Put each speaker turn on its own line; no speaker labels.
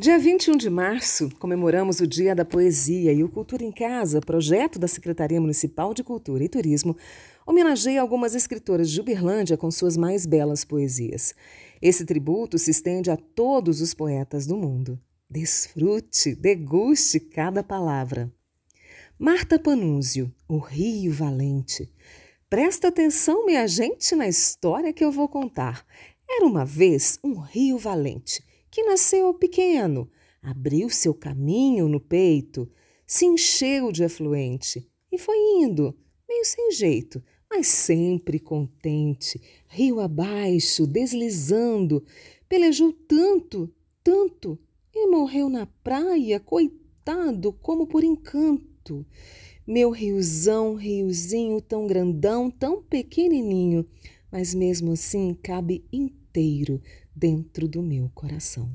Dia 21 de março, comemoramos o Dia da Poesia e o Cultura em Casa, projeto da Secretaria Municipal de Cultura e Turismo, homenageia algumas escritoras de Uberlândia com suas mais belas poesias. Esse tributo se estende a todos os poetas do mundo. Desfrute, deguste cada palavra. Marta Panúzio, O Rio Valente. Presta atenção, minha gente, na história que eu vou contar. Era uma vez um rio valente que nasceu pequeno, abriu seu caminho no peito, se encheu de afluente e foi indo, meio sem jeito, mas sempre contente, rio abaixo, deslizando, pelejou tanto, tanto e morreu na praia, coitado, como por encanto. Meu riozão, riozinho tão grandão, tão pequenininho, mas mesmo assim cabe inteiro dentro do meu coração.